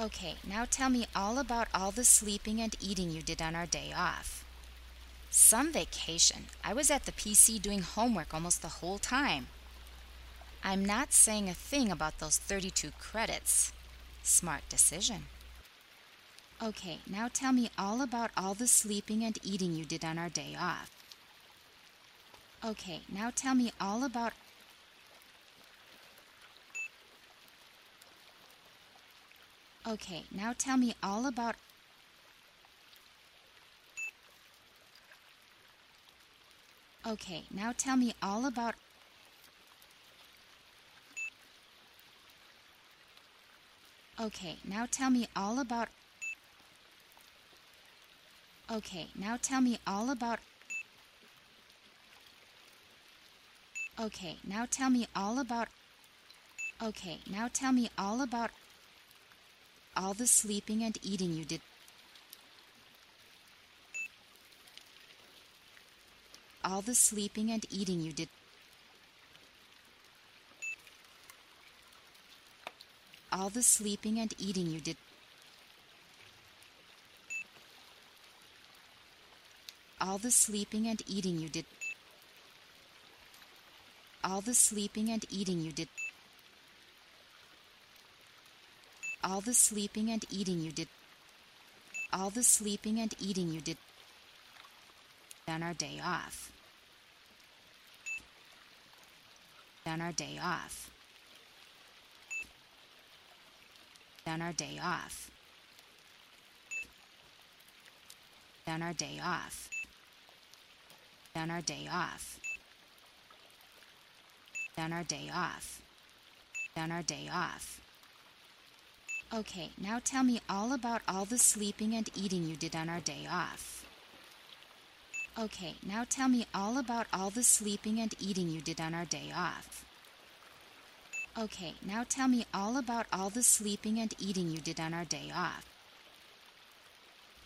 Okay, now tell me all about all the sleeping and eating you did on our day off. Some vacation. I was at the PC doing homework almost the whole time. I'm not saying a thing about those 32 credits. Smart decision. Okay, now tell me all about all the sleeping and eating you did on our day off. Okay, now tell me all about Okay, now tell me all about Okay, now tell me all about Okay, now tell me all about Okay, now tell me all about Okay, now tell me all about Okay, now tell me all about all the sleeping and eating you did. All the sleeping and eating you did. All the sleeping and eating you did. All the sleeping and eating you did. All the sleeping and eating you did all the sleeping and eating you did. All the sleeping and eating you did. On our day off. On our day off. On our day off. On our day off. On our day off. On our day off. On our day off Okay, now tell me all about all the sleeping and eating you did on our day off. Okay, now tell me all about all the sleeping and eating you did on our day off. Okay, now tell me all about all the sleeping and eating you did on our day off.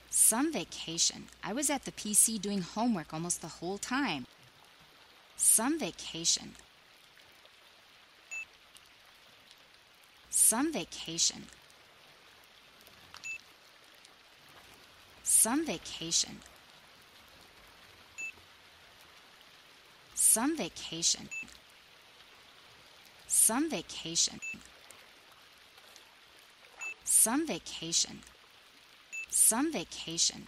Some vacation. I was at the PC doing homework almost the whole time. Some vacation. Some vacation. Some vacation. Some vacation. Some vacation. Some vacation. Some vacation.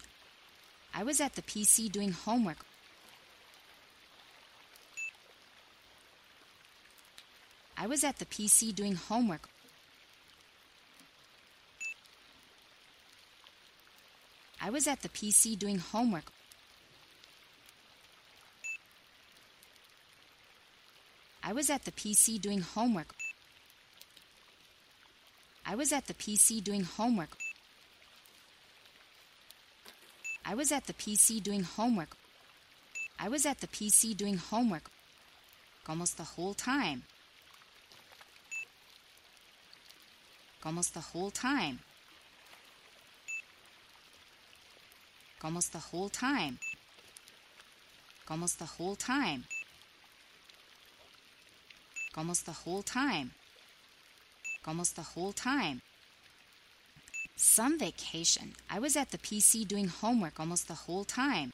I was at the PC doing homework. I was at the PC doing homework. I was at the PC doing homework. I was at the PC doing homework. I was at the PC doing homework. I was at the PC doing homework. I was at the PC doing homework almost the whole time. Almost the whole time. Almost the whole time. Almost the whole time. Almost the whole time. Almost the whole time. Some vacation. I was at the PC doing homework almost the whole time.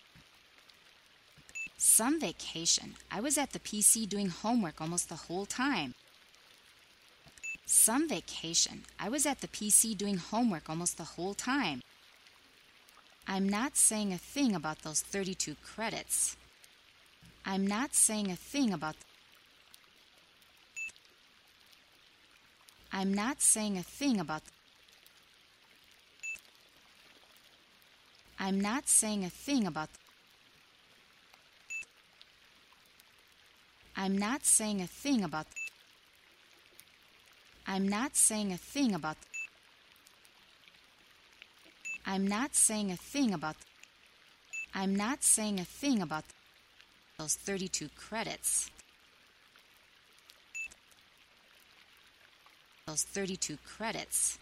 Some vacation. I was at the PC doing homework almost the whole time. Some vacation. I was at the PC doing homework almost the whole time. I'm not saying a thing about those 32 credits. I'm not saying a thing about I'm not saying a thing about I'm not saying a thing about I'm not saying a thing about I'm not saying a thing about I'm not saying a thing about I'm not saying a thing about those 32 credits. Those 32 credits.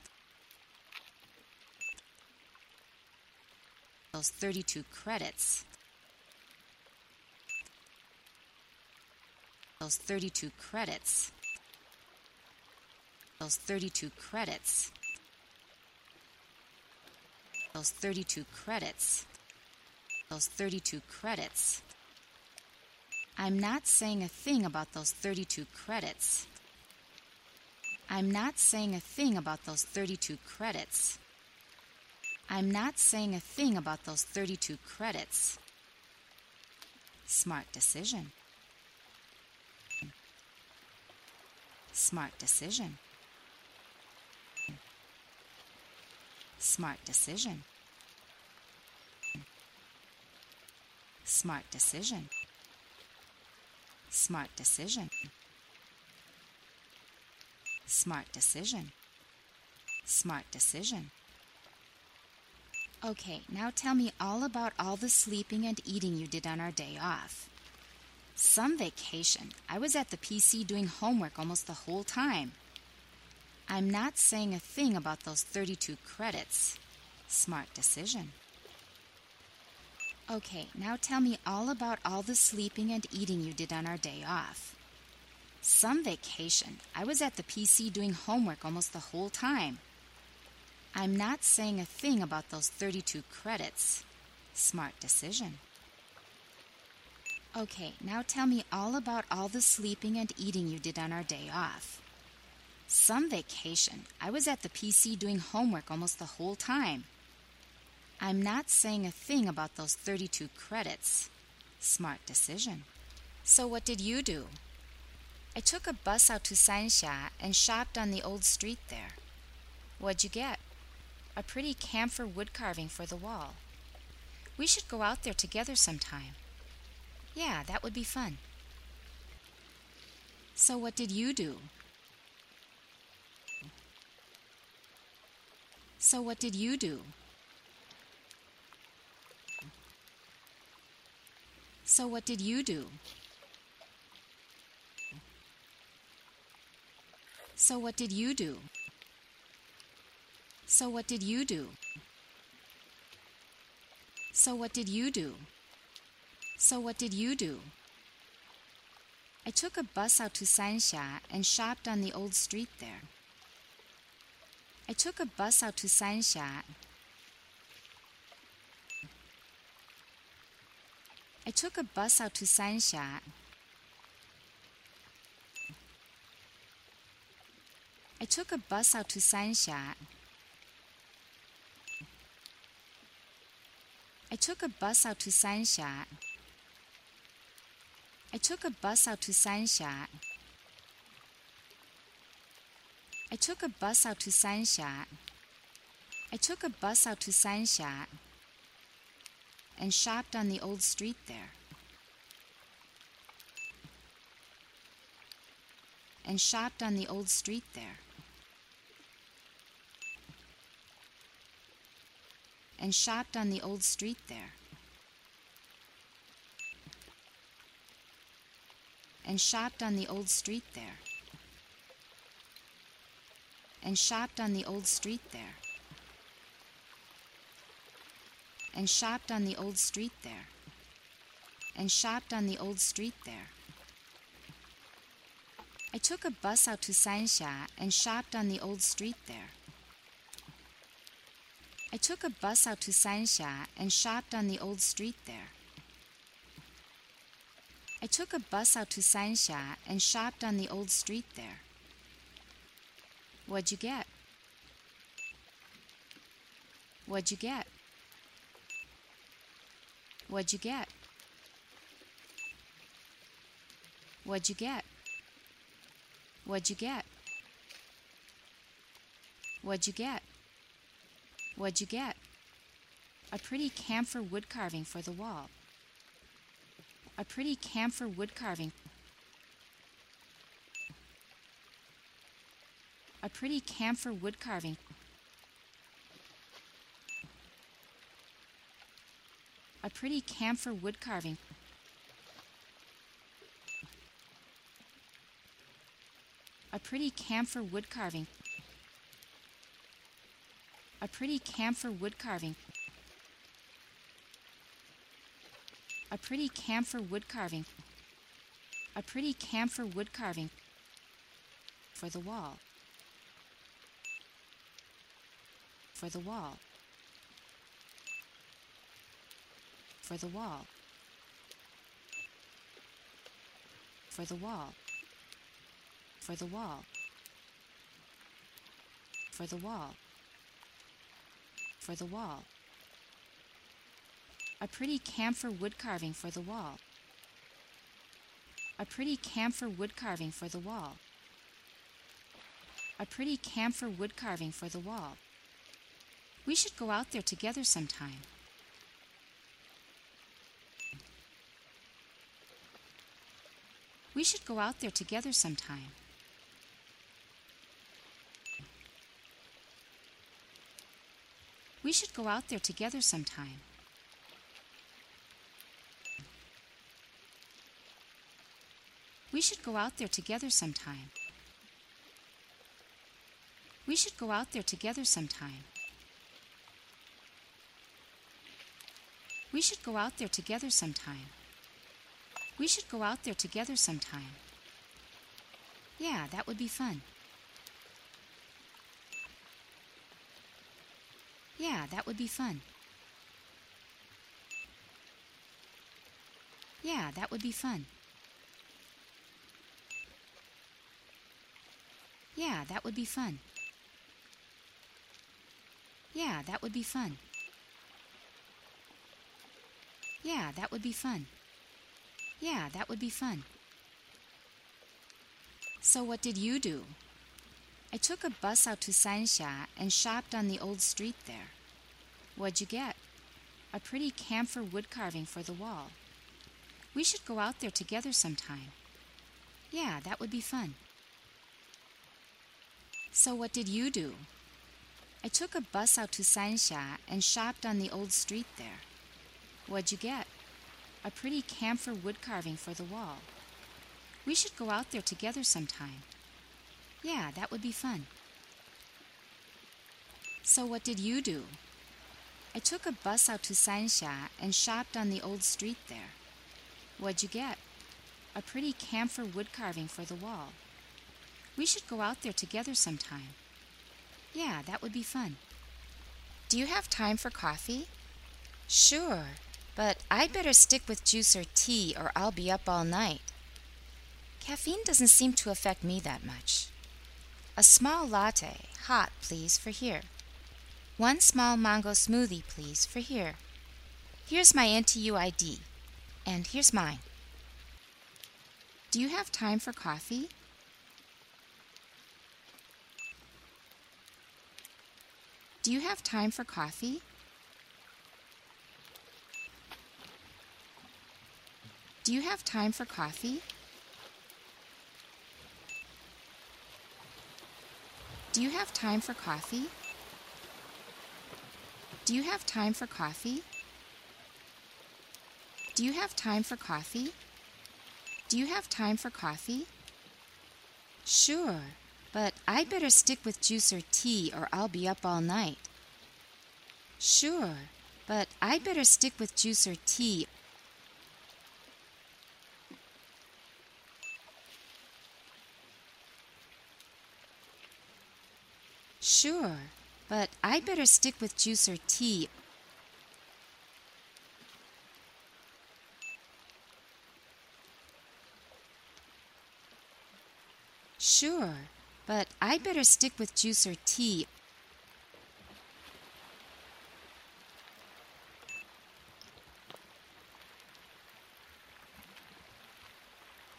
Those 32 credits. Those 32 credits. Those 32 credits. Those 32 credits. Those 32 credits. I'm not saying a thing about those 32 credits. I'm not saying a thing about those 32 credits. I'm not saying a thing about those 32 credits. Smart decision. Smart decision. Smart decision. Smart decision. Smart decision. Smart decision. Smart decision. Okay, now tell me all about all the sleeping and eating you did on our day off. Some vacation. I was at the PC doing homework almost the whole time. I'm not saying a thing about those 32 credits. Smart decision. Okay, now tell me all about all the sleeping and eating you did on our day off. Some vacation. I was at the PC doing homework almost the whole time. I'm not saying a thing about those 32 credits. Smart decision. Okay, now tell me all about all the sleeping and eating you did on our day off. Some vacation. I was at the PC doing homework almost the whole time. I'm not saying a thing about those 32 credits. Smart decision. So, what did you do? I took a bus out to Sanxia and shopped on the old street there. What'd you get? A pretty camphor wood carving for the wall. We should go out there together sometime. Yeah, that would be fun. So, what did you do? So, what did you do? So, what did you do? So, what did you do? So, what did you do? So, what did you do? So, what did you do? I took a bus out to Sanxia and shopped on the old street there. I took a bus out to Sanxia. I took a bus out to Sanxia. I took a bus out to Sanxia. I took a bus out to Sanxia. I took a bus out to Sanxia. I took a bus out to Sanxia. I took a bus out to Sanxia and shopped on the old street there. And shopped on the old street there. And shopped on the old street there. And shopped on the old street there and shopped on the old street there. And shopped on the old street there. And shopped on the old street there. I took a bus out to Sanxia and shopped on the old street there. I took a bus out to Sanxia and shopped on the old street there. I took a bus out to Sanxia and shopped on the old street there. What'd you get? What'd you get? What'd you get? What'd you get? What'd you get? What'd you get? What'd you get? A pretty camphor wood carving for the wall. A pretty camphor wood carving a pretty camphor wood carving. A pretty camphor wood carving. A pretty camphor wood carving. A pretty camphor wood carving. A pretty camphor wood carving. A pretty camphor wood carving for the wall. For the wall. for the wall. For the wall. For the wall. For the wall. For the wall. A pretty camphor wood carving for the wall. A pretty camphor wood carving for the wall. A pretty camphor wood carving for the wall. We should go out there together sometime. We should go out there together sometime. We should go out there together sometime. We should go out there together sometime. We should go out there together sometime. We should go out there together sometime. We should go out there together sometime. Yeah, that would be fun. Yeah, that would be fun. Yeah, that would be fun. Yeah, that would be fun. Yeah, that would be fun. Yeah, that would be fun. Yeah, that would be fun. So, what did you do? I took a bus out to Sanxia and shopped on the old street there. What'd you get? A pretty camphor wood carving for the wall. We should go out there together sometime. Yeah, that would be fun. So, what did you do? I took a bus out to Sanxia and shopped on the old street there. What'd you get? A pretty camphor wood carving for the wall. We should go out there together sometime. Yeah, that would be fun. So, what did you do? I took a bus out to Sanxia and shopped on the old street there. What'd you get? A pretty camphor wood carving for the wall. We should go out there together sometime. Yeah, that would be fun. Do you have time for coffee? Sure, but I'd better stick with juice or tea or I'll be up all night. Caffeine doesn't seem to affect me that much. A small latte, hot, please, for here. One small mango smoothie, please, for here. Here's my NTU ID, and here's mine. Do you have time for coffee? Do you have time for coffee? Do you have time for coffee? Do you have time for coffee? Do you have time for coffee? Do you have time for coffee? Do you have time for coffee? Sure, but I'd better stick with juice or tea or I'll be up all night. Sure, but I'd better stick with juice or tea Sure, but I'd better stick with juice or tea. Sure, but I'd better stick with juice or tea.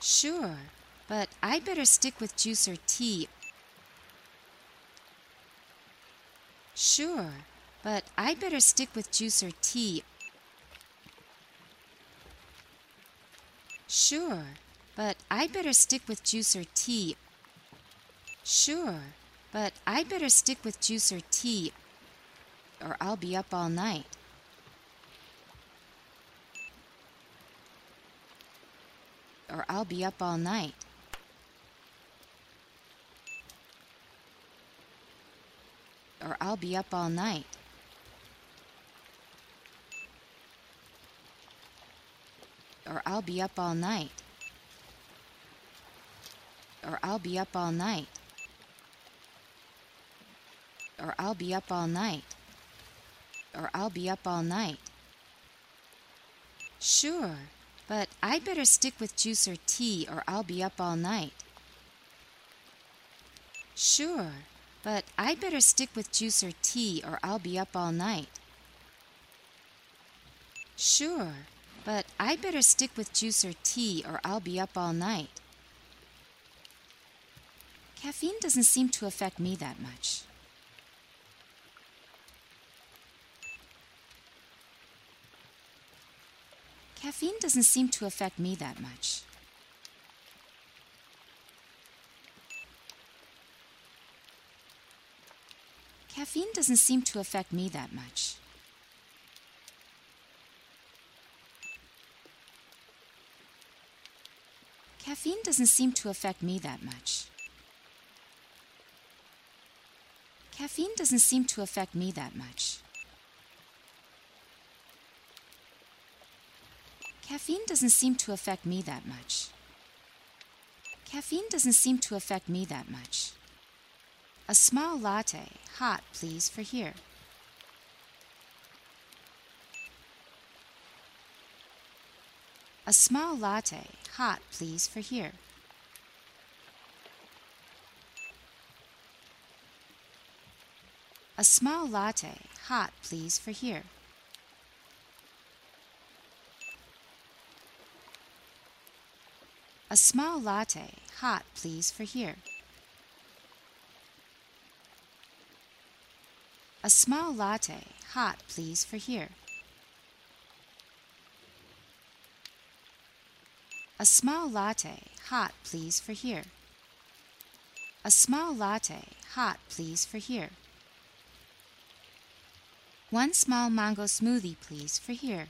Sure, but I'd better stick with juice or tea. Sure, but I'd better stick with juice or tea. Sure, but I'd better stick with juice or tea. Sure, but I'd better stick with juice or tea, or I'll be up all night. Or I'll be up all night. Or I'll be up all night. Or I'll be up all night. Or I'll be up all night. Or I'll be up all night. Or I'll be up all night. Sure, but I'd better stick with juice or tea or I'll be up all night. Sure, but I'd better stick with juice or tea or I'll be up all night. Sure, but I'd better stick with juice or tea or I'll be up all night. Caffeine doesn't seem to affect me that much. Caffeine doesn't seem to affect me that much. Caffeine doesn't seem to affect me that much. Caffeine doesn't seem to affect me that much. Caffeine doesn't seem to affect me that much. Caffeine doesn't seem to affect me that much. Caffeine doesn't seem to affect me that much. A small latte, hot, please, for here. A small latte, hot, please, for here. A small latte, hot, please, for here. A small latte, hot, please, for here. A small latte, hot, please, for here. A small latte, hot, please, for here. A small latte, hot, please, for here. One small mango smoothie, please, for here.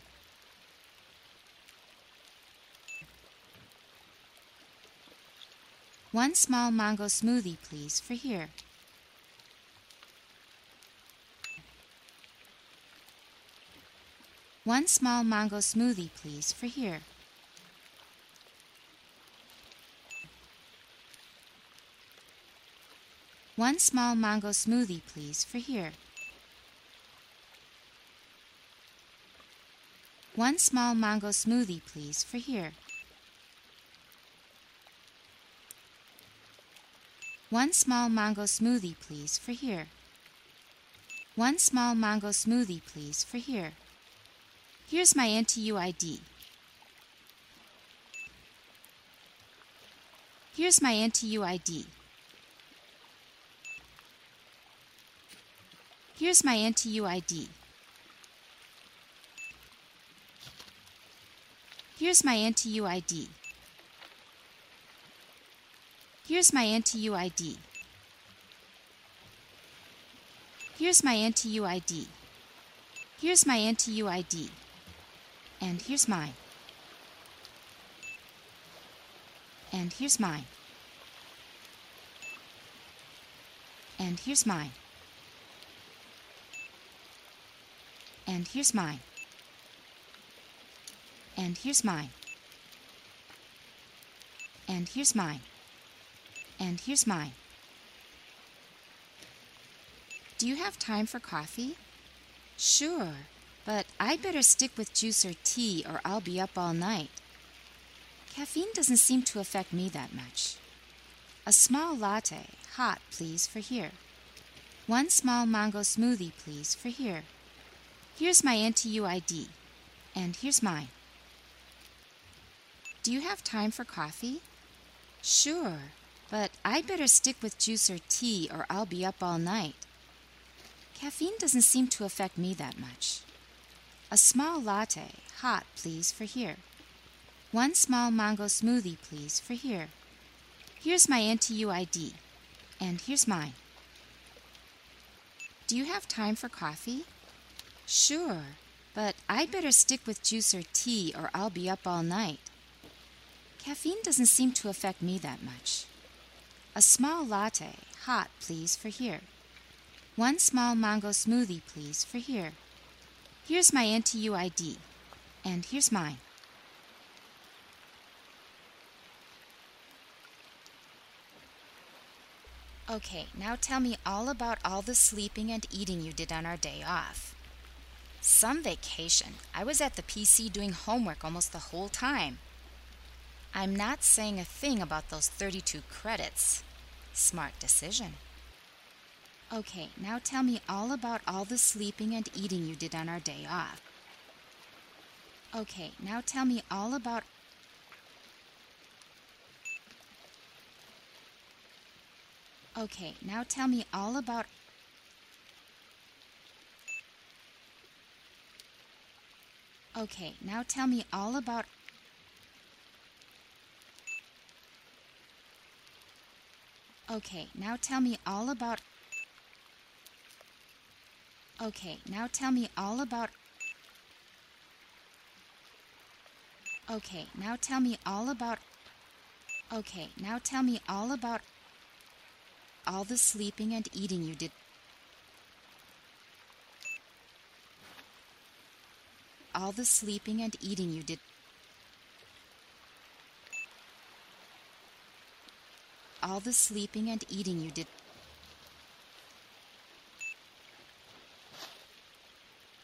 One small mango smoothie, please, for here. One small mango smoothie, please, for here. One small mango smoothie, please, for here. One small mango smoothie, please, for here. One small mango smoothie, please, for here. One small mango smoothie, please, for here. Here's my NTU ID. Here's my NTU ID. Here's my NTU ID. Here's my NTU ID. Here's my NTU ID. Here's my NTU ID. Here's my NTU ID. And here's mine. And here's mine. And here's mine. And here's mine. And here's mine. And here's mine. And here's mine. Do you have time for coffee? Sure, I'd better stick with juice or tea or I'll be up all night. Caffeine doesn't seem to affect me that much. A small latte, hot, please, for here. One small mango smoothie, please, for here. Here's my NTU ID, and here's mine. Do you have time for coffee? Sure, but I'd better stick with juice or tea or I'll be up all night. Caffeine doesn't seem to affect me that much. A small latte, hot, please, for here. One small mango smoothie, please, for here. Here's my NTU ID, and here's mine. Do you have time for coffee? Sure, but I'd better stick with juice or tea or I'll be up all night. Caffeine doesn't seem to affect me that much. A small latte, hot, please, for here. One small mango smoothie, please, for here. Here's my NTU ID, and here's mine. Okay, now tell me all about all the sleeping and eating you did on our day off. Some vacation. I was at the PC doing homework almost the whole time. I'm not saying a thing about those 32 credits. Smart decision. Okay, now tell me all about all the sleeping and eating you did on our day off. Okay, now tell me all about Okay, now tell me all about Okay, now tell me all about Okay, now tell me all about Okay, now tell me all about Okay, now tell me all about Okay, now tell me all about all the sleeping and eating you did. All the sleeping and eating you did. All the sleeping and eating you did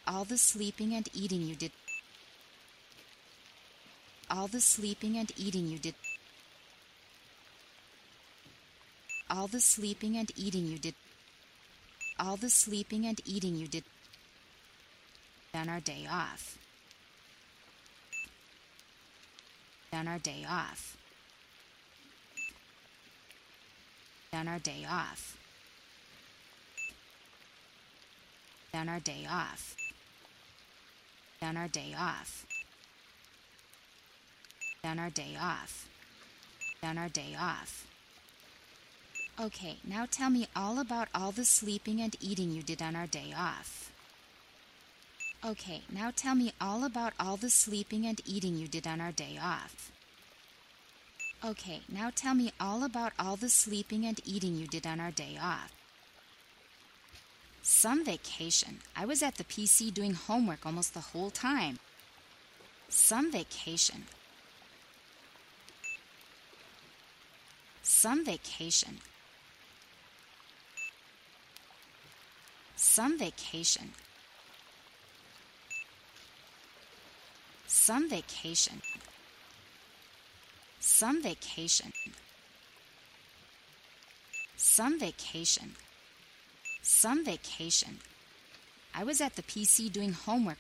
all the sleeping and eating you did. All the sleeping and eating you did. All the sleeping and eating you did. All the sleeping and eating you did. On our day off. On our day off. On our day off. On our day off on our day off on our day off on our day off Okay, now tell me all about all the sleeping and eating you did on our day off. Okay, now tell me all about all the sleeping and eating you did on our day off. Okay, now tell me all about all the sleeping and eating you did on our day off. Some vacation. I was at the PC doing homework almost the whole time. Some vacation. Some vacation. Some vacation. Some vacation. Some vacation. Some vacation. Some vacation. I was at the PC doing homework.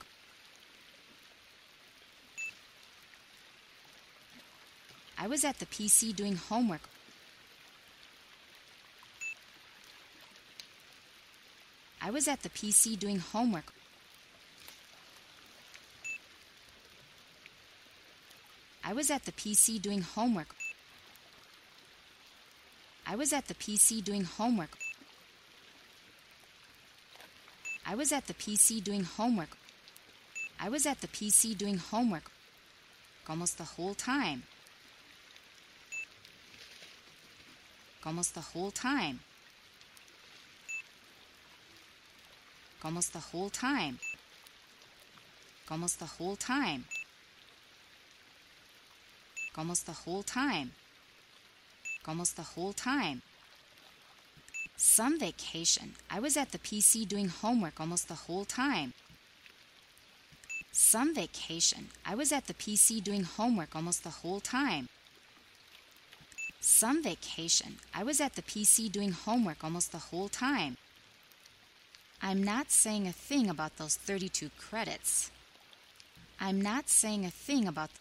I was at the PC doing homework. I was at the PC doing homework. I was at the PC doing homework. I was at the PC doing homework. I was at the PC doing homework. I was at the PC doing homework almost the whole time. Almost the whole time. Almost the whole time. Almost the whole time. Almost the whole time. Almost the whole time. Some vacation. I was at the PC doing homework almost the whole time. Some vacation. I was at the PC doing homework almost the whole time. Some vacation. I was at the PC doing homework almost the whole time. I'm not saying a thing about those 32 credits. I'm not saying a thing about.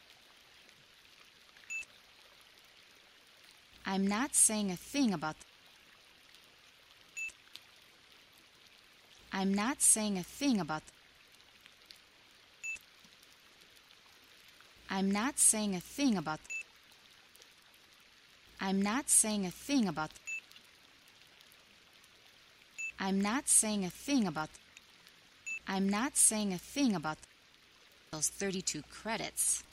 I'm not saying a thing about. I'm not saying a thing about. I'm not saying a thing about. I'm not saying a thing about. I'm not saying a thing about. I'm not saying a thing about those 32 credits.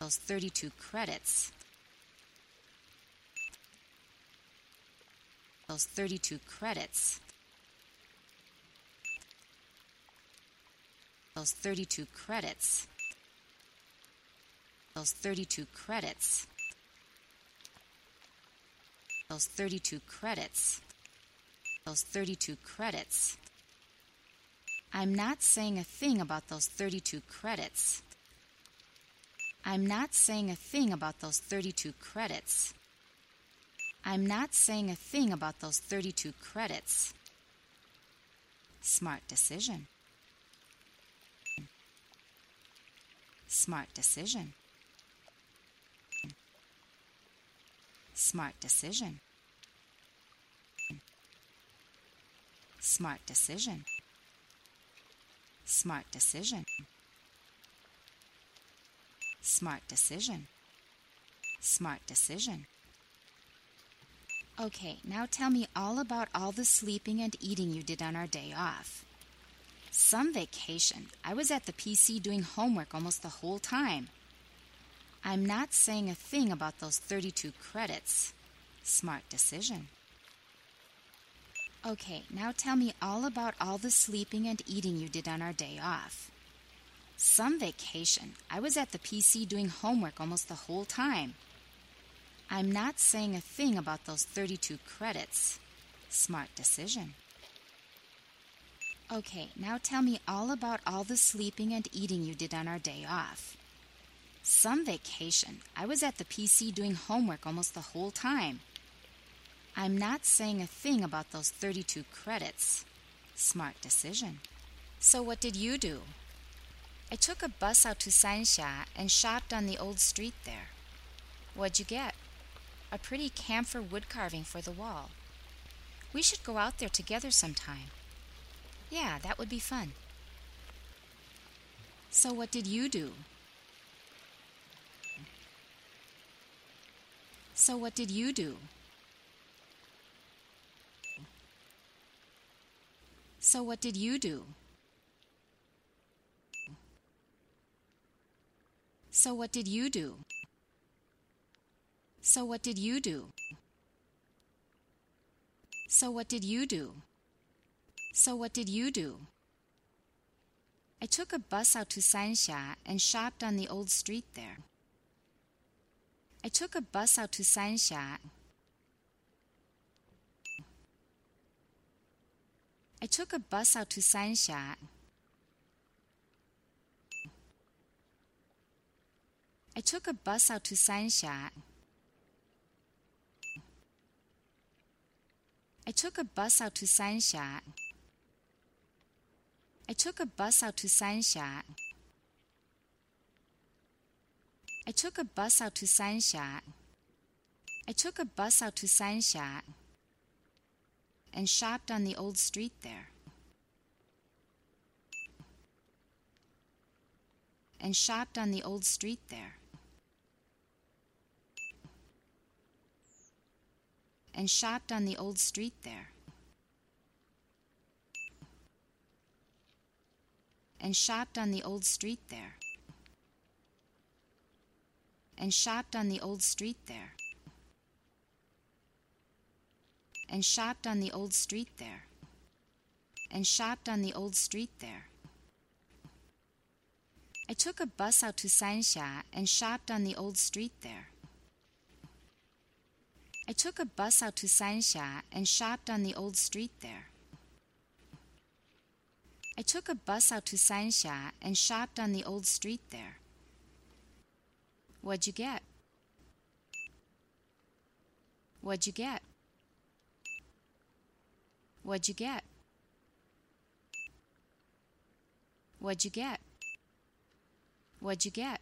Those 32 credits. Those 32 credits. Those 32 credits. Those 32 credits those 32 credits. those 32 credits. I'm not saying a thing about those 32 credits. I'm not saying a thing about those 32 credits. I'm not saying a thing about those 32 credits. Smart decision. Smart decision. Smart decision. Smart decision. Smart decision. Smart decision. Smart decision. Okay, now tell me all about all the sleeping and eating you did on our day off. Some vacation. I was at the PC doing homework almost the whole time. I'm not saying a thing about those 32 credits. Smart decision. Okay, now tell me all about all the sleeping and eating you did on our day off. Some vacation. I was at the PC doing homework almost the whole time. I'm not saying a thing about those 32 credits. Smart decision. Okay, now tell me all about all the sleeping and eating you did on our day off. Some vacation. I was at the PC doing homework almost the whole time. I'm not saying a thing about those 32 credits. Smart decision. So, what did you do? I took a bus out to Sanxia and shopped on the old street there. What'd you get? A pretty camphor wood carving for the wall. We should go out there together sometime. Yeah, that would be fun. So, what did you do? So, what did you do? So, what did you do? So, what did you do? So, what did you do? So, what did you do? So, what did you do? I took a bus out to Sanxia and shopped on the old street there. I took a bus out to Sanxia. I took a bus out to Sanxia. I took a bus out to Sanxia. I took a bus out to Sanxia. I took a bus out to Sanxia. I took a bus out to Sanxia. I took a bus out to Sanxia and shopped on the old street there. And shopped on the old street there. And shopped on the old street there. And shopped on the old street there and shopped on the old street there. And shopped on the old street there. And shopped on the old street there. I took a bus out to Sanxia and shopped on the old street there. I took a bus out to Sanxia and shopped on the old street there. I took a bus out to Sanxia and shopped on the old street there. What'd you get? What'd you get? What'd you get? What'd you get? What'd you get?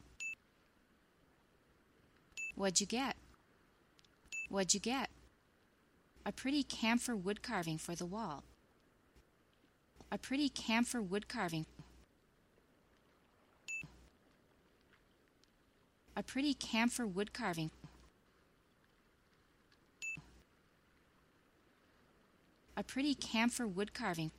What'd you get? What'd you get? A pretty camphor wood carving for the wall. A pretty camphor wood carving a pretty camphor wood carving. A pretty camphor wood carving.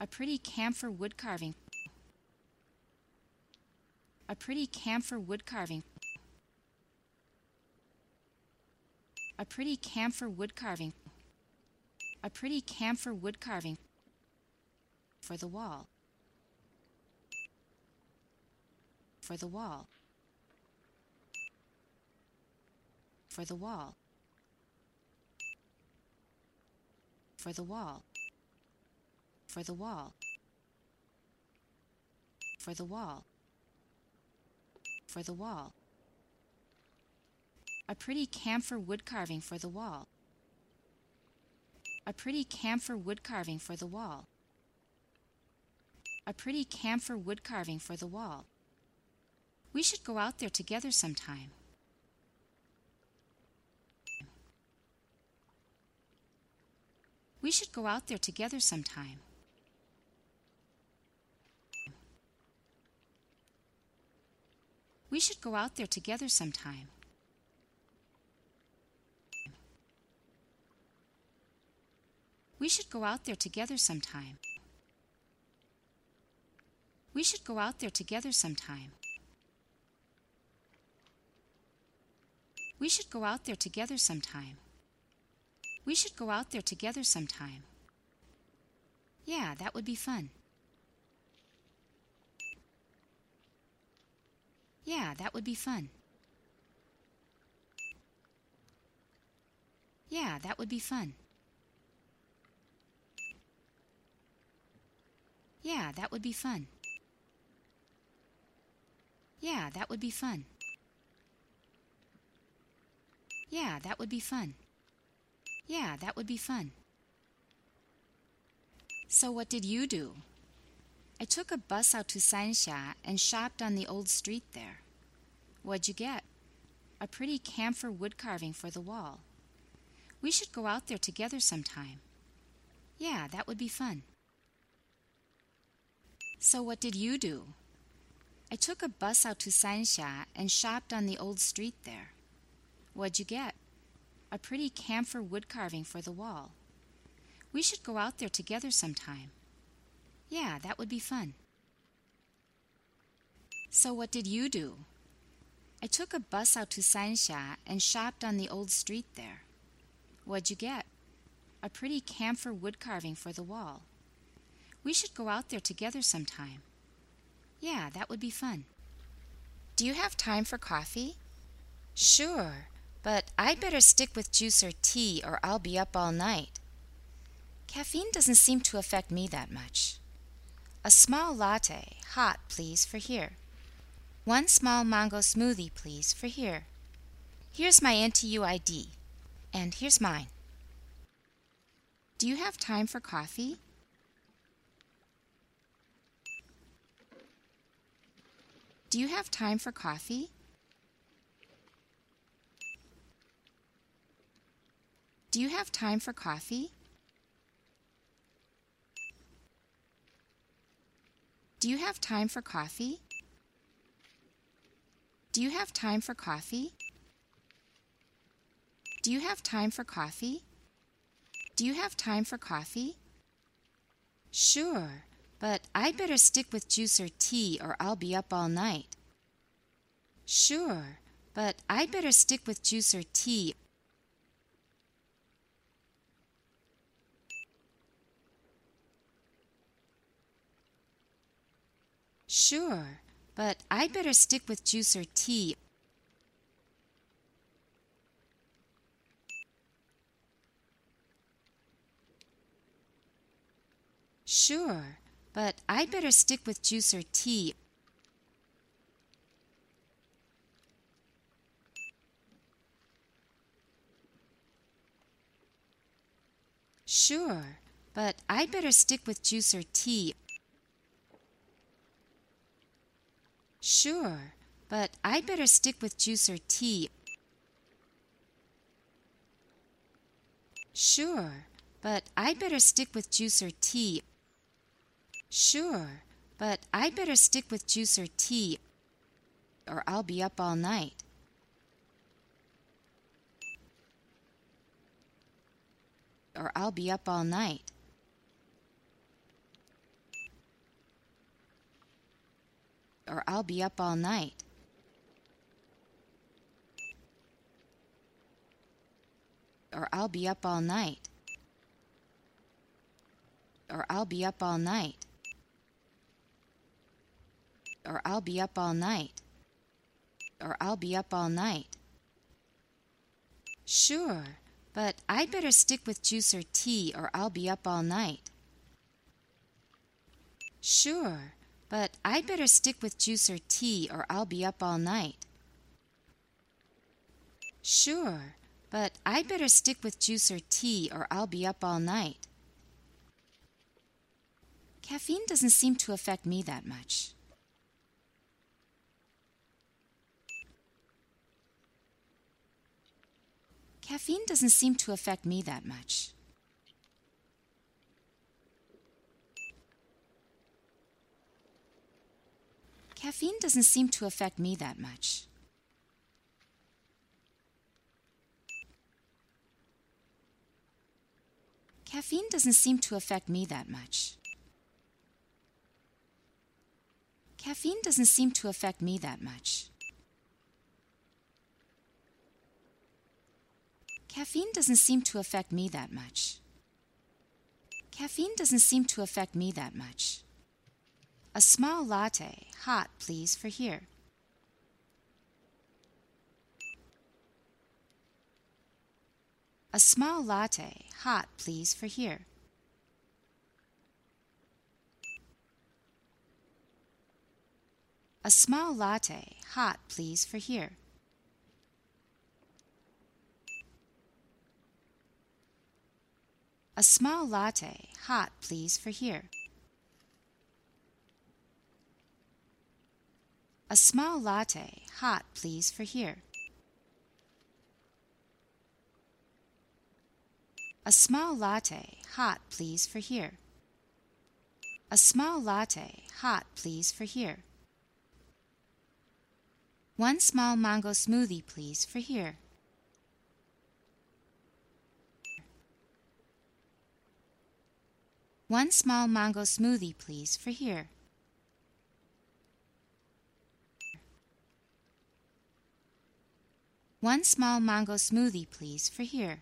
A pretty camphor wood carving. A pretty camphor wood carving. A pretty camphor wood carving. A pretty camphor wood carving for the wall. for the wall. for the wall. For the wall. For the wall. For the wall. For the wall. A pretty camphor wood carving for the wall. A pretty camphor wood carving for the wall. A pretty camphor wood carving for the wall. We should go out there together sometime. We should go out there together sometime. We should go out there together sometime. We should go out there together sometime. We should go out there together sometime. We should go out there together sometime. We should go out there together sometime. Yeah, that would be fun. Yeah, that would be fun. Yeah, that would be fun. Yeah, that would be fun. Yeah, that would be fun. Yeah, that would be fun. Yeah, that would be fun. So, what did you do? I took a bus out to Sanxia and shopped on the old street there. What'd you get? A pretty camphor wood carving for the wall. We should go out there together sometime. Yeah, that would be fun. So, what did you do? I took a bus out to Sanxia and shopped on the old street there. What'd you get? A pretty camphor wood carving for the wall. We should go out there together sometime. Yeah, that would be fun. So, what did you do? I took a bus out to Sanxia and shopped on the old street there. What'd you get? A pretty camphor wood carving for the wall. We should go out there together sometime. Yeah, that would be fun. Do you have time for coffee? Sure, but I'd better stick with juice or tea or I'll be up all night. Caffeine doesn't seem to affect me that much. A small latte, hot, please, for here. One small mango smoothie, please, for here. Here's my NTU ID. And here's mine. Do you have time for coffee? Do you have time for coffee? Do you have time for coffee? Do you have time for coffee? Do you have time for coffee? Do you have time for coffee? Do you have time for coffee? Sure, but I'd better stick with juice or tea or I'll be up all night. Sure, but I'd better stick with juice or tea Sure, but I'd better stick with juice or tea. Sure, but I'd better stick with juice or tea. Sure, but I'd better stick with juice or tea. Sure, but I'd better stick with juice or tea. Sure, but I'd better stick with juice or tea. Sure, but I'd better stick with juice or tea, or I'll be up all night. Or I'll be up all night. Or I'll be up all night. Or I'll be up all night. Or I'll be up all night. Or I'll be up all night. Or I'll be up all night. Sure, but I'd better stick with juice or tea or I'll be up all night. Sure, but I'd better stick with juice or tea or I'll be up all night. Sure, but I'd better stick with juice or tea or I'll be up all night. Caffeine doesn't seem to affect me that much. Caffeine doesn't seem to affect me that much. Caffeine doesn't seem to affect me that much. Caffeine doesn't seem to affect me that much. Caffeine doesn't seem to affect me that much. Caffeine doesn't seem to affect me that much. Caffeine doesn't seem to affect me that much. A small latte, hot, please, for here. A small latte, hot, please, for here. A small latte, hot, please, for here. A small latte, hot, please, for here. A small latte, hot, please, for here. A small latte, hot, please, for here. A small latte, hot, please, for here. One small mango smoothie, please, for here. One small mango smoothie, please, for here. One small mango smoothie, please, for here.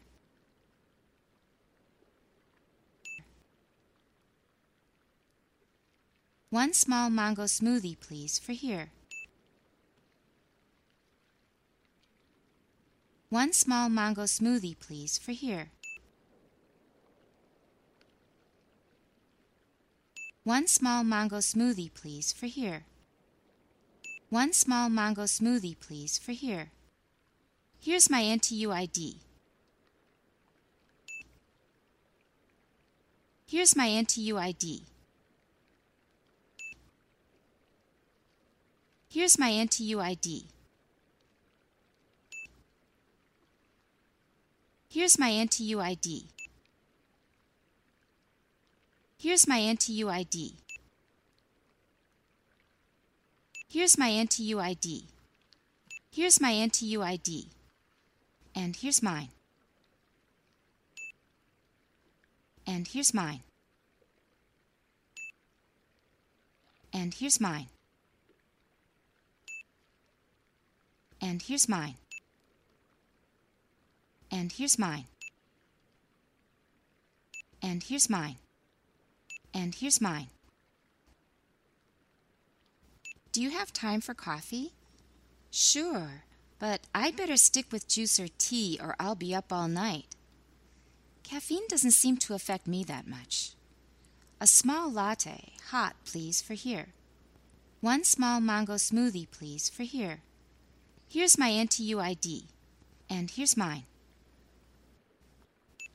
One small mango smoothie, please, for here. One small mango smoothie, please, for here. One small mango smoothie, please, for here. One small mango smoothie, please, for here. Here's my NTU ID. Here's my NTU ID. Here's my NTU ID. Here's my NTU ID. Here's my NTU ID. Here's my NTU ID. Here's my NTU ID. And here's mine. And here's mine. And here's mine. And here's mine. And here's mine. And here's mine. And here's mine. Do you have time for coffee? Sure, but I'd better stick with juice or tea or I'll be up all night. Caffeine doesn't seem to affect me that much. A small latte, hot, please, for here. One small mango smoothie, please, for here. Here's my NTU ID, and here's mine.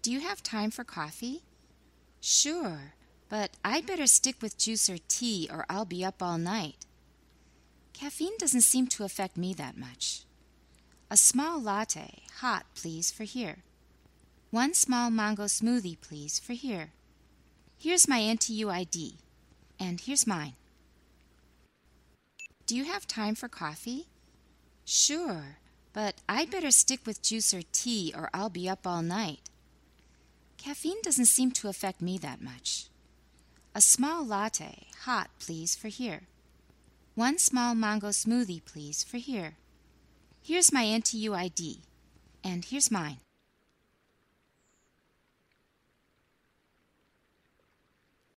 Do you have time for coffee? Sure, but I'd better stick with juice or tea or I'll be up all night. Caffeine doesn't seem to affect me that much. A small latte, hot, please, for here. One small mango smoothie, please, for here. Here's my NTU ID, and here's mine. Do you have time for coffee? Sure, but I'd better stick with juice or tea or I'll be up all night. Caffeine doesn't seem to affect me that much. A small latte, hot, please, for here. One small mango smoothie, please, for here. Here's my NTU ID, and here's mine.